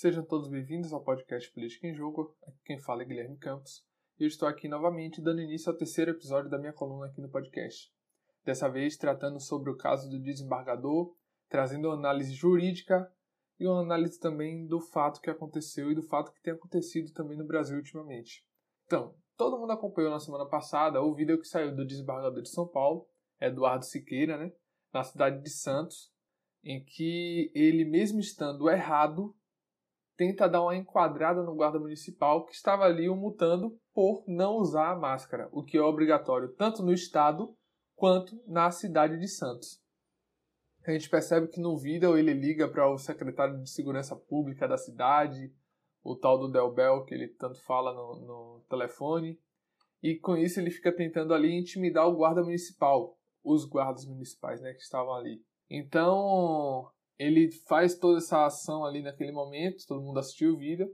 Sejam todos bem-vindos ao podcast Política em Jogo. Aqui quem fala é Guilherme Campos. E eu estou aqui novamente dando início ao terceiro episódio da minha coluna aqui no podcast. Dessa vez tratando sobre o caso do desembargador, trazendo uma análise jurídica e uma análise também do fato que aconteceu e do fato que tem acontecido também no Brasil ultimamente. Então, todo mundo acompanhou na semana passada o vídeo que saiu do desembargador de São Paulo, Eduardo Siqueira, né, na cidade de Santos, em que ele, mesmo estando errado, tenta dar uma enquadrada no guarda municipal que estava ali o multando por não usar a máscara, o que é obrigatório tanto no estado quanto na cidade de Santos. A gente percebe que no vídeo ele liga para o secretário de Segurança Pública da cidade, o tal do Del Bel, que ele tanto fala no, no telefone, e com isso ele fica tentando ali intimidar o guarda municipal, os guardas municipais né, que estavam ali. Então ele faz toda essa ação ali naquele momento, todo mundo assistiu o vídeo,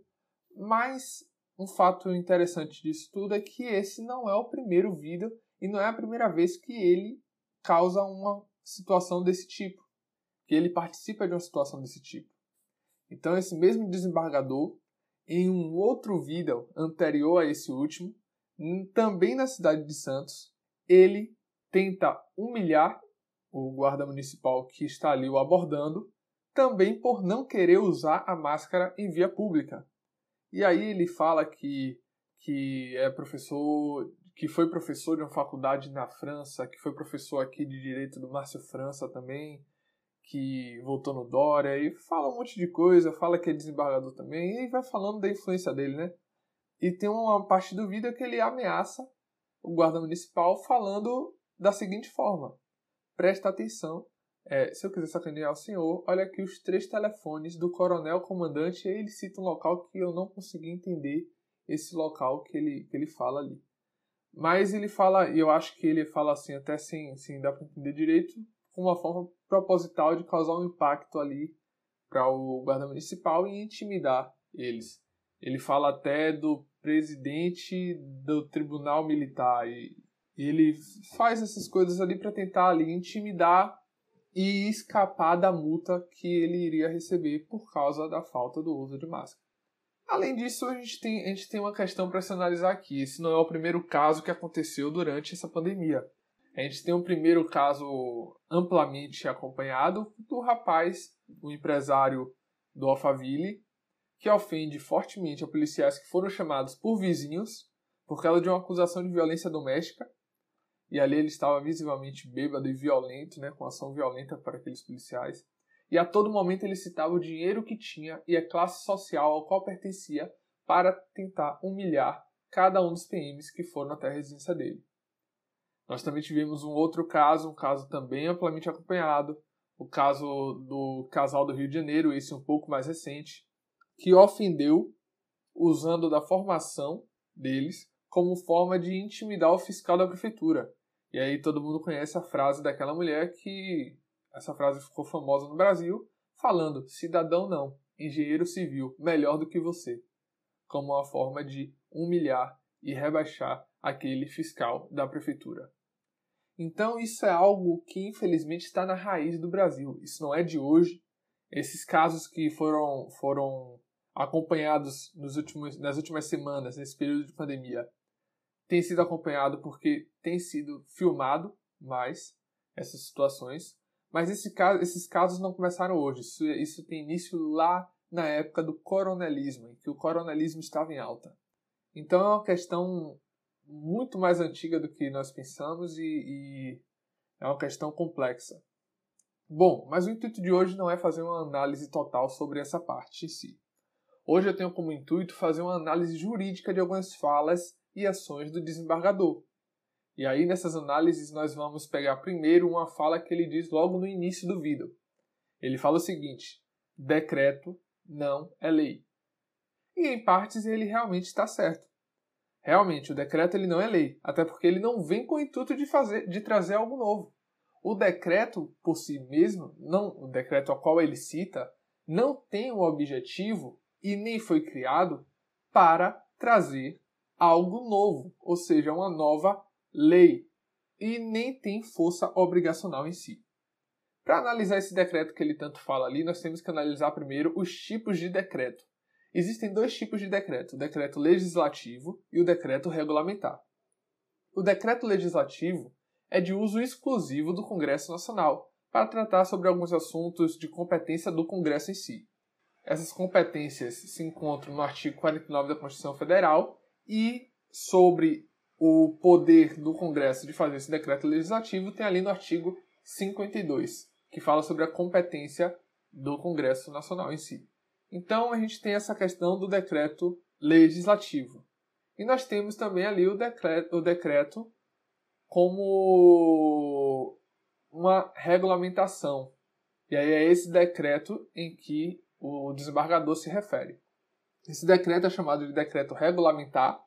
mas um fato interessante disso tudo é que esse não é o primeiro vídeo e não é a primeira vez que ele causa uma situação desse tipo, que ele participa de uma situação desse tipo. Então esse mesmo desembargador em um outro vídeo anterior a esse último, também na cidade de Santos, ele tenta humilhar o guarda municipal que está ali o abordando, também por não querer usar a máscara em via pública. E aí ele fala que, que é professor, que foi professor de uma faculdade na França, que foi professor aqui de direito do Márcio França também, que voltou no Dória e fala um monte de coisa, fala que é desembargador também e vai falando da influência dele, né? E tem uma parte do vídeo que ele ameaça o guarda municipal falando da seguinte forma: presta atenção, é, se eu quiser sacanear o senhor, olha aqui os três telefones do coronel comandante e ele cita um local que eu não consegui entender esse local que ele, que ele fala ali. Mas ele fala, e eu acho que ele fala assim, até sem, sem dar para entender direito, com uma forma proposital de causar um impacto ali para o guarda municipal e intimidar eles. Ele fala até do presidente do tribunal militar e ele faz essas coisas ali para tentar ali intimidar e escapar da multa que ele iria receber por causa da falta do uso de máscara. Além disso, a gente tem, a gente tem uma questão para se analisar aqui. Esse não é o primeiro caso que aconteceu durante essa pandemia. A gente tem um primeiro caso amplamente acompanhado do rapaz, o empresário do Alphaville, que ofende fortemente a policiais que foram chamados por vizinhos por causa de uma acusação de violência doméstica. E ali ele estava visivelmente bêbado e violento, né, com ação violenta para aqueles policiais. E a todo momento ele citava o dinheiro que tinha e a classe social ao qual pertencia para tentar humilhar cada um dos PMs que foram até a residência dele. Nós também tivemos um outro caso, um caso também amplamente acompanhado, o caso do casal do Rio de Janeiro, esse um pouco mais recente, que ofendeu usando da formação deles como forma de intimidar o fiscal da prefeitura. E aí todo mundo conhece a frase daquela mulher que essa frase ficou famosa no Brasil, falando: cidadão não, engenheiro civil, melhor do que você, como uma forma de humilhar e rebaixar aquele fiscal da prefeitura. Então isso é algo que infelizmente está na raiz do Brasil. Isso não é de hoje. Esses casos que foram, foram acompanhados nos últimos, nas últimas semanas, nesse período de pandemia, têm sido acompanhados porque tem sido filmado mais essas situações. Mas esse caso, esses casos não começaram hoje. Isso, isso tem início lá na época do coronelismo, em que o coronelismo estava em alta. Então é uma questão muito mais antiga do que nós pensamos e, e é uma questão complexa. Bom, mas o intuito de hoje não é fazer uma análise total sobre essa parte em si. Hoje eu tenho como intuito fazer uma análise jurídica de algumas falas e ações do desembargador. E aí nessas análises nós vamos pegar primeiro uma fala que ele diz logo no início do vídeo. Ele fala o seguinte: decreto não é lei. E em partes ele realmente está certo. Realmente, o decreto ele não é lei, até porque ele não vem com o intuito de fazer, de trazer algo novo. O decreto por si mesmo, não o decreto ao qual ele cita, não tem o objetivo e nem foi criado para trazer algo novo, ou seja, uma nova lei, e nem tem força obrigacional em si. Para analisar esse decreto que ele tanto fala ali, nós temos que analisar primeiro os tipos de decreto. Existem dois tipos de decreto: o decreto legislativo e o decreto regulamentar. O decreto legislativo é de uso exclusivo do Congresso Nacional para tratar sobre alguns assuntos de competência do Congresso em si. Essas competências se encontram no artigo 49 da Constituição Federal e sobre o poder do Congresso de fazer esse decreto legislativo tem ali no artigo 52, que fala sobre a competência do Congresso Nacional em si. Então a gente tem essa questão do decreto legislativo. E nós temos também ali o decreto, o decreto como uma regulamentação. E aí é esse decreto em que o desembargador se refere. Esse decreto é chamado de decreto regulamentar,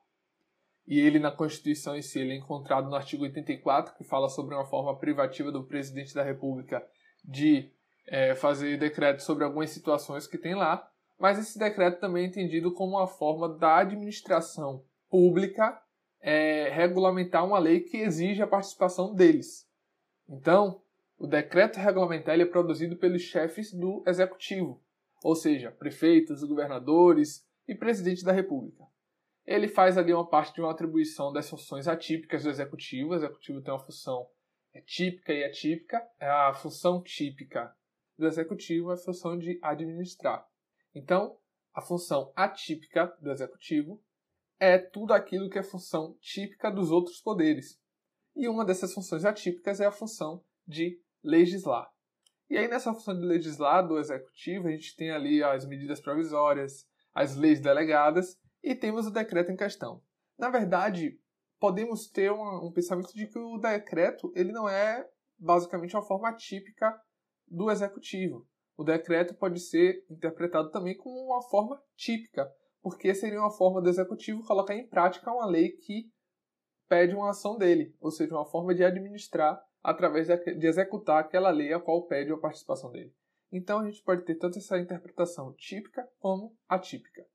e ele na Constituição em si ele é encontrado no artigo 84, que fala sobre uma forma privativa do presidente da República de é, fazer decreto sobre algumas situações que tem lá, mas esse decreto também é entendido como uma forma da administração pública é, regulamentar uma lei que exige a participação deles. Então, o decreto regulamentar é produzido pelos chefes do executivo, ou seja, prefeitos, governadores e presidente da República. Ele faz ali uma parte de uma atribuição das funções atípicas do executivo. O executivo tem uma função é típica e atípica. É a função típica do executivo é a função de administrar. Então, a função atípica do executivo é tudo aquilo que é função típica dos outros poderes. E uma dessas funções atípicas é a função de legislar. E aí, nessa função de legislar do executivo, a gente tem ali as medidas provisórias, as leis delegadas e temos o decreto em questão. Na verdade, podemos ter um, um pensamento de que o decreto ele não é basicamente uma forma típica do executivo. O decreto pode ser interpretado também como uma forma típica, porque seria uma forma do executivo colocar em prática uma lei que pede uma ação dele, ou seja, uma forma de administrar através de executar aquela lei a qual pede a participação dele. Então a gente pode ter tanto essa interpretação típica como atípica.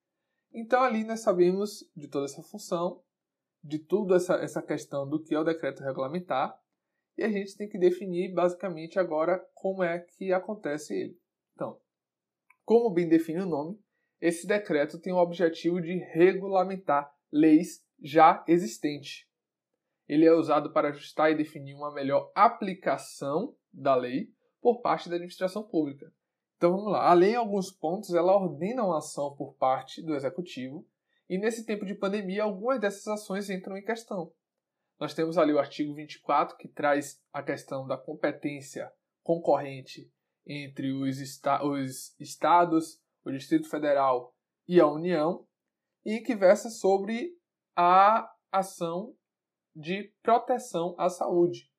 Então ali nós sabemos de toda essa função, de tudo essa, essa questão do que é o decreto regulamentar, e a gente tem que definir basicamente agora como é que acontece ele. Então, como bem define o nome, esse decreto tem o objetivo de regulamentar leis já existentes. Ele é usado para ajustar e definir uma melhor aplicação da lei por parte da administração pública. Então vamos lá. A lei, em alguns pontos, ela ordena uma ação por parte do executivo, e nesse tempo de pandemia, algumas dessas ações entram em questão. Nós temos ali o artigo 24, que traz a questão da competência concorrente entre os, esta os estados, o Distrito Federal e a União, e que versa sobre a ação de proteção à saúde.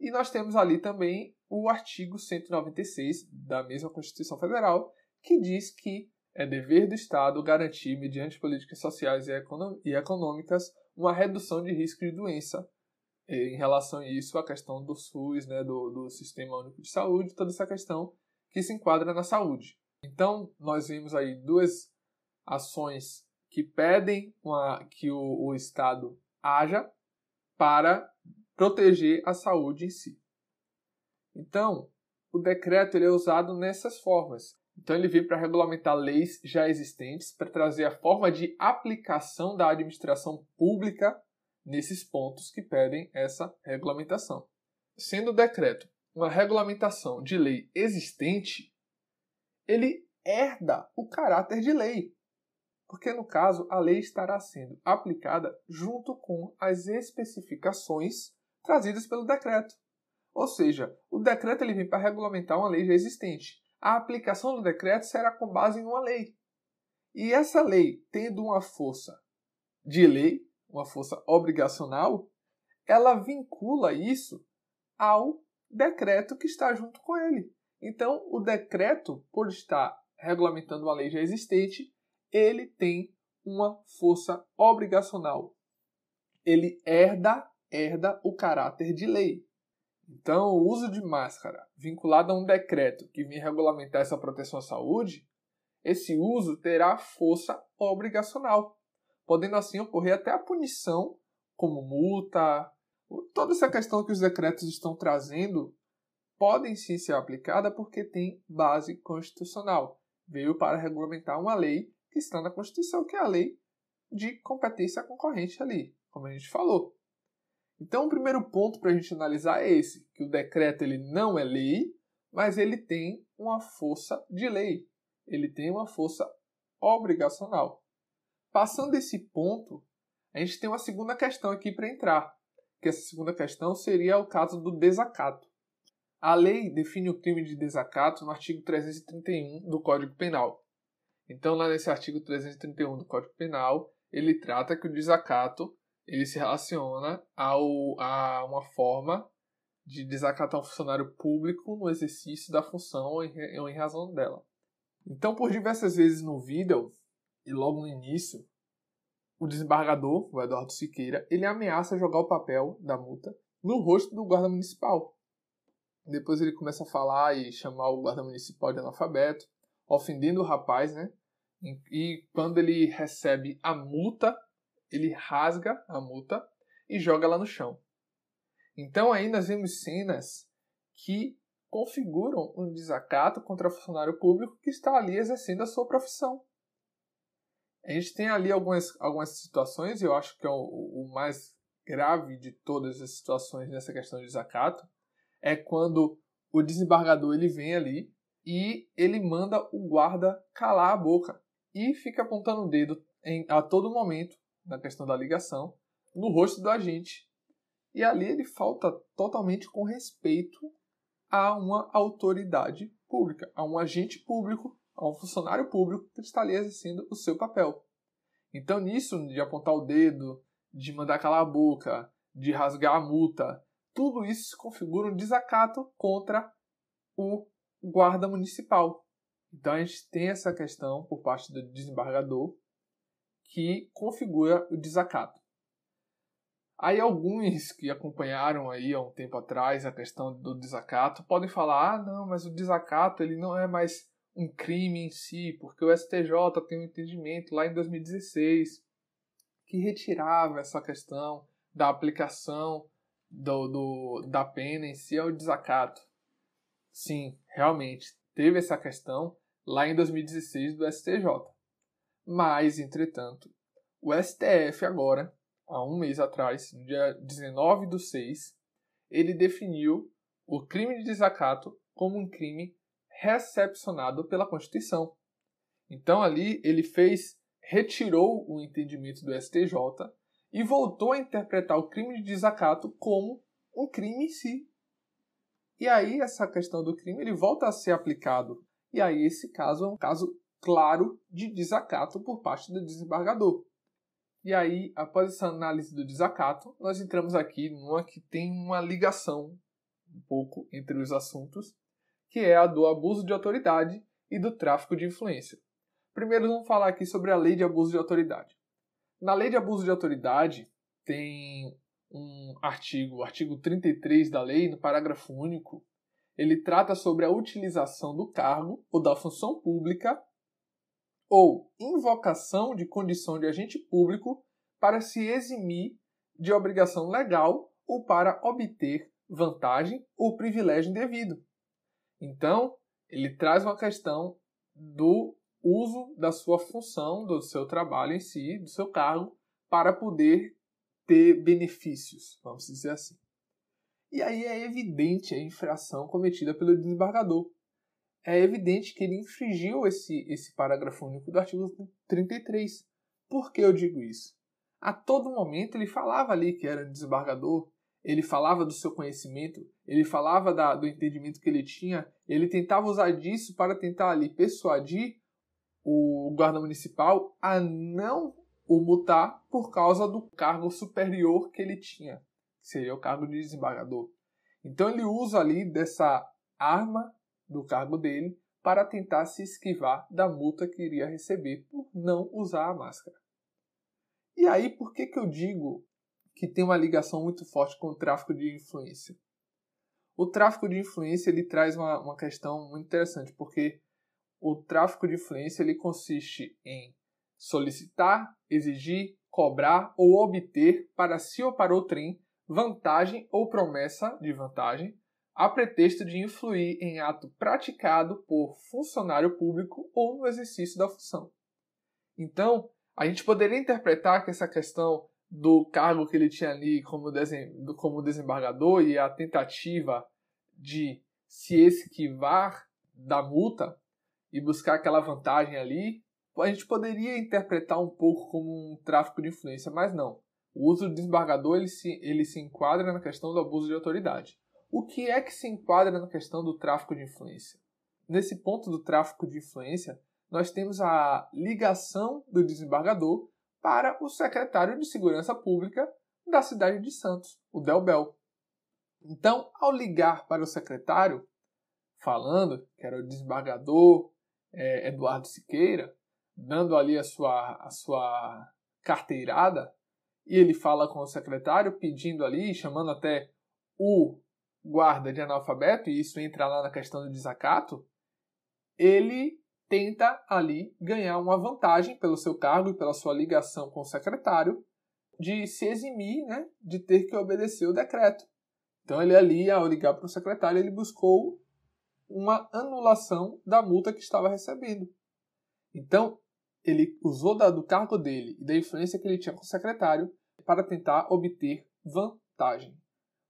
E nós temos ali também o artigo 196 da mesma Constituição Federal, que diz que é dever do Estado garantir, mediante políticas sociais e econômicas, uma redução de risco de doença. Em relação a isso, a questão do SUS, né, do, do Sistema Único de Saúde, toda essa questão que se enquadra na saúde. Então, nós vimos aí duas ações que pedem uma, que o, o Estado haja para proteger a saúde em si. Então, o decreto ele é usado nessas formas. Então, ele vem para regulamentar leis já existentes, para trazer a forma de aplicação da administração pública nesses pontos que pedem essa regulamentação. Sendo o decreto uma regulamentação de lei existente, ele herda o caráter de lei, porque no caso a lei estará sendo aplicada junto com as especificações trazidas pelo decreto. Ou seja, o decreto ele vem para regulamentar uma lei já existente. A aplicação do decreto será com base em uma lei. E essa lei, tendo uma força de lei, uma força obrigacional, ela vincula isso ao decreto que está junto com ele. Então, o decreto, por estar regulamentando uma lei já existente, ele tem uma força obrigacional. Ele herda, herda o caráter de lei. Então, o uso de máscara vinculado a um decreto que vem regulamentar essa proteção à saúde, esse uso terá força obrigacional, podendo assim ocorrer até a punição, como multa. Toda essa questão que os decretos estão trazendo podem sim ser aplicada porque tem base constitucional. veio para regulamentar uma lei que está na Constituição, que é a lei de competência concorrente ali, como a gente falou. Então, o primeiro ponto para a gente analisar é esse, que o decreto ele não é lei, mas ele tem uma força de lei, ele tem uma força obrigacional. Passando esse ponto, a gente tem uma segunda questão aqui para entrar, que essa segunda questão seria o caso do desacato. A lei define o crime de desacato no artigo 331 do Código Penal. Então, lá nesse artigo 331 do Código Penal, ele trata que o desacato ele se relaciona ao, a uma forma de desacatar um funcionário público no exercício da função ou em, razão dela. Então, por diversas vezes no vídeo, e logo no início, o desembargador, o Eduardo Siqueira, ele ameaça jogar o papel da multa no rosto do guarda municipal. Depois ele começa a falar e chamar o guarda municipal de analfabeto, ofendendo o rapaz, né? E quando ele recebe a multa, ele rasga a multa e joga lá no chão. Então aí nós vemos cenas que configuram um desacato contra o funcionário público que está ali exercendo a sua profissão. A gente tem ali algumas, algumas situações, e eu acho que é o, o mais grave de todas as situações nessa questão de desacato, é quando o desembargador ele vem ali e ele manda o guarda calar a boca e fica apontando o dedo em, a todo momento na questão da ligação no rosto do agente. E ali ele falta totalmente com respeito a uma autoridade pública, a um agente público, a um funcionário público que está ali exercendo o seu papel. Então, nisso de apontar o dedo, de mandar calar a boca, de rasgar a multa, tudo isso configura um desacato contra o guarda municipal. Então a gente tem essa questão por parte do desembargador que configura o desacato. Aí alguns que acompanharam aí há um tempo atrás a questão do desacato podem falar: "Ah, não, mas o desacato ele não é mais um crime em si, porque o STJ tem um entendimento lá em 2016 que retirava essa questão da aplicação do, do, da pena em si ao desacato. Sim, realmente, teve essa questão lá em 2016 do STJ. Mas, entretanto, o STF agora, há um mês atrás, no dia 19 do 6, ele definiu o crime de desacato como um crime recepcionado pela Constituição. Então ali ele fez, retirou o entendimento do STJ e voltou a interpretar o crime de desacato como um crime em si. E aí essa questão do crime ele volta a ser aplicado. E aí esse caso é um caso claro de desacato por parte do desembargador. E aí, após essa análise do desacato, nós entramos aqui numa que tem uma ligação um pouco entre os assuntos, que é a do abuso de autoridade e do tráfico de influência. Primeiro vamos falar aqui sobre a lei de abuso de autoridade. Na lei de abuso de autoridade, tem um artigo, o artigo 33 da lei, no parágrafo único, ele trata sobre a utilização do cargo ou da função pública ou invocação de condição de agente público para se eximir de obrigação legal ou para obter vantagem ou privilégio indevido. Então, ele traz uma questão do uso da sua função, do seu trabalho em si, do seu cargo, para poder ter benefícios, vamos dizer assim. E aí é evidente a infração cometida pelo desembargador. É evidente que ele infringiu esse, esse parágrafo único do artigo 33. Por que eu digo isso? A todo momento ele falava ali que era desembargador, ele falava do seu conhecimento, ele falava da, do entendimento que ele tinha, ele tentava usar disso para tentar ali persuadir o guarda municipal a não o multar por causa do cargo superior que ele tinha, que seria o cargo de desembargador. Então ele usa ali dessa arma do cargo dele para tentar se esquivar da multa que iria receber por não usar a máscara. E aí, por que, que eu digo que tem uma ligação muito forte com o tráfico de influência? O tráfico de influência ele traz uma, uma questão muito interessante, porque o tráfico de influência ele consiste em solicitar, exigir, cobrar ou obter para si ou para outrem vantagem ou promessa de vantagem a pretexto de influir em ato praticado por funcionário público ou no exercício da função. Então, a gente poderia interpretar que essa questão do cargo que ele tinha ali como, como desembargador e a tentativa de se esquivar da multa e buscar aquela vantagem ali, a gente poderia interpretar um pouco como um tráfico de influência, mas não. O uso do desembargador ele se, ele se enquadra na questão do abuso de autoridade. O que é que se enquadra na questão do tráfico de influência? Nesse ponto do tráfico de influência, nós temos a ligação do desembargador para o secretário de Segurança Pública da cidade de Santos, o Delbel. Então, ao ligar para o secretário, falando que era o desembargador é, Eduardo Siqueira, dando ali a sua, a sua carteirada, e ele fala com o secretário, pedindo ali, chamando até o guarda de analfabeto, e isso entra lá na questão do desacato, ele tenta ali ganhar uma vantagem pelo seu cargo e pela sua ligação com o secretário de se eximir né, de ter que obedecer o decreto. Então ele ali, ao ligar para o secretário, ele buscou uma anulação da multa que estava recebendo. Então, ele usou da, do cargo dele e da influência que ele tinha com o secretário para tentar obter vantagem.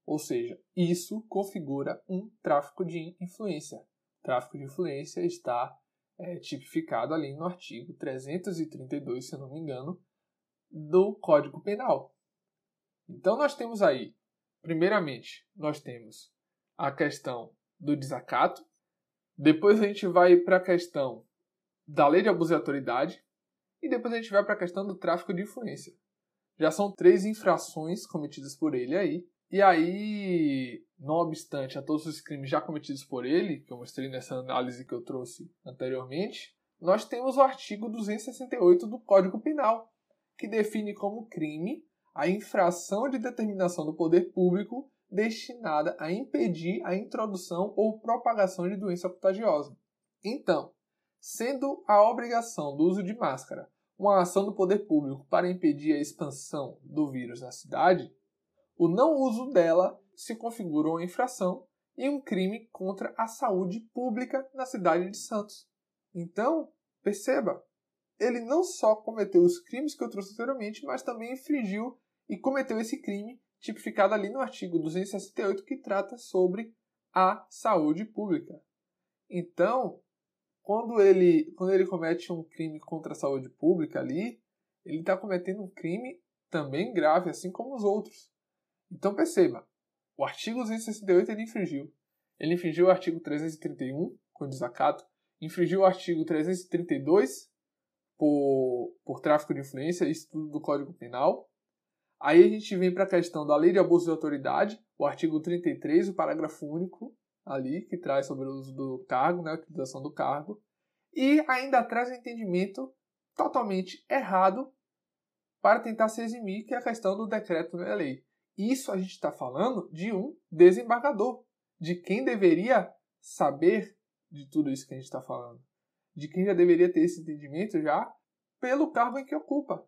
Ou seja, isso configura um tráfico de influência. Tráfico de influência está é, tipificado ali no artigo 332, se eu não me engano, do Código Penal. Então nós temos aí, primeiramente, nós temos a questão do desacato, depois a gente vai para a questão da lei de abuso de autoridade e depois a gente vai para a questão do tráfico de influência. Já são três infrações cometidas por ele aí. E aí, não obstante a todos os crimes já cometidos por ele, que eu mostrei nessa análise que eu trouxe anteriormente, nós temos o artigo 268 do Código Penal, que define como crime a infração de determinação do poder público destinada a impedir a introdução ou propagação de doença contagiosa. Então, sendo a obrigação do uso de máscara uma ação do poder público para impedir a expansão do vírus na cidade, o não uso dela se configura uma infração e um crime contra a saúde pública na cidade de Santos. Então, perceba, ele não só cometeu os crimes que eu trouxe anteriormente, mas também infringiu e cometeu esse crime tipificado ali no artigo 268 que trata sobre a saúde pública. Então, quando ele, quando ele comete um crime contra a saúde pública ali, ele está cometendo um crime também grave, assim como os outros. Então perceba, o artigo 268 ele infringiu. Ele infringiu o artigo 331, com desacato, infringiu o artigo 332 por, por tráfico de influência, isso tudo do Código Penal. Aí a gente vem para a questão da lei de abuso de autoridade, o artigo 33, o parágrafo único, ali, que traz sobre o uso do cargo, né, a utilização do cargo, e ainda traz um entendimento totalmente errado para tentar se eximir, que é a questão do decreto não é lei. Isso a gente está falando de um desembargador, de quem deveria saber de tudo isso que a gente está falando, de quem já deveria ter esse entendimento já pelo cargo em que ocupa,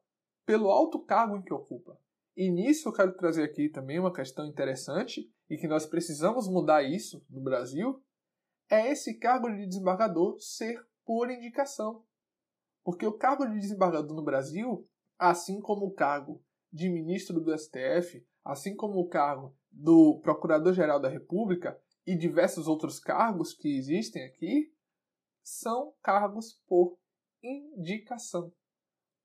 pelo alto cargo em que ocupa. E nisso eu quero trazer aqui também uma questão interessante e que nós precisamos mudar isso no Brasil, é esse cargo de desembargador ser por indicação. Porque o cargo de desembargador no Brasil, assim como o cargo de ministro do STF, assim como o cargo do Procurador-Geral da República e diversos outros cargos que existem aqui, são cargos por indicação.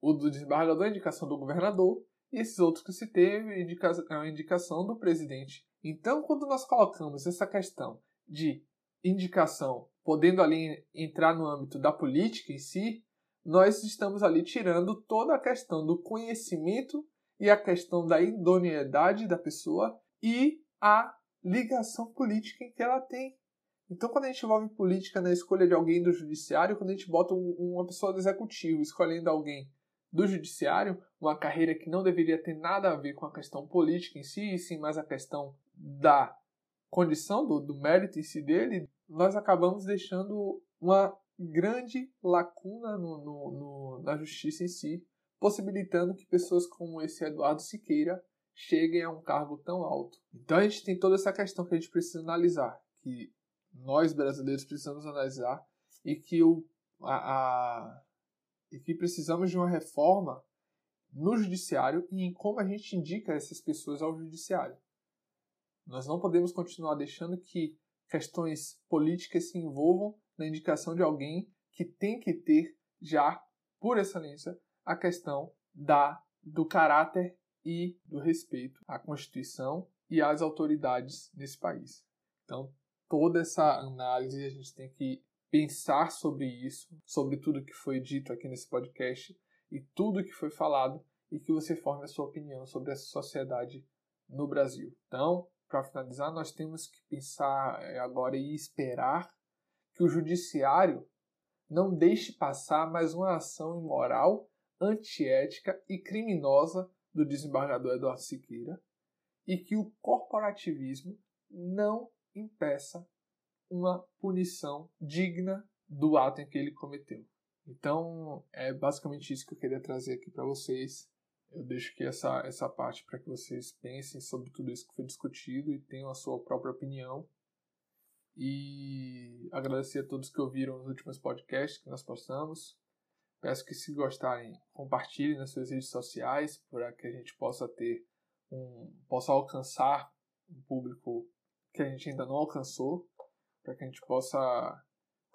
O do desembargador é indicação do governador e esses outros que se teve é a indicação do presidente. Então, quando nós colocamos essa questão de indicação, podendo ali entrar no âmbito da política em si, nós estamos ali tirando toda a questão do conhecimento e a questão da idoneidade da pessoa e a ligação política que ela tem. Então, quando a gente envolve política na escolha de alguém do judiciário, quando a gente bota uma pessoa do executivo escolhendo alguém do judiciário, uma carreira que não deveria ter nada a ver com a questão política em si, e sim mais a questão da condição, do, do mérito em si dele, nós acabamos deixando uma grande lacuna no, no, no, na justiça em si, possibilitando que pessoas como esse Eduardo Siqueira cheguem a um cargo tão alto. Então a gente tem toda essa questão que a gente precisa analisar. que nós brasileiros precisamos analisar e que, o, a, a, e que precisamos de uma reforma no judiciário e em como a gente indica essas pessoas ao judiciário. Nós não podemos continuar deixando que questões políticas se envolvam na indicação de alguém que tem que ter já, por excelência, a questão da do caráter e do respeito à Constituição e às autoridades nesse país. Então, toda essa análise a gente tem que pensar sobre isso, sobre tudo que foi dito aqui nesse podcast e tudo que foi falado e que você forme a sua opinião sobre essa sociedade no Brasil. Então, para finalizar, nós temos que pensar eh, agora e esperar que o judiciário não deixe passar mais uma ação imoral, antiética e criminosa do desembargador Eduardo Siqueira e que o corporativismo não impeça uma punição digna do ato em que ele cometeu. Então, é basicamente isso que eu queria trazer aqui para vocês. Eu deixo aqui essa, essa parte para que vocês pensem sobre tudo isso que foi discutido e tenham a sua própria opinião. E agradecer a todos que ouviram os últimos podcasts que nós postamos. Peço que, se gostarem, compartilhem nas suas redes sociais para que a gente possa ter um, possa alcançar um público que a gente ainda não alcançou, para que a gente possa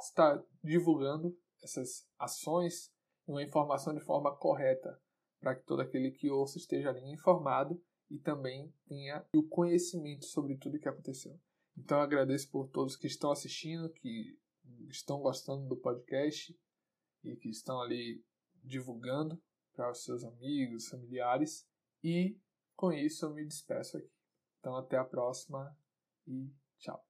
estar divulgando essas ações e uma informação de forma correta para que todo aquele que ouça esteja ali informado e também tenha o conhecimento sobre tudo o que aconteceu. Então eu agradeço por todos que estão assistindo, que estão gostando do podcast e que estão ali divulgando para os seus amigos, familiares. E com isso eu me despeço aqui. Então até a próxima e tchau.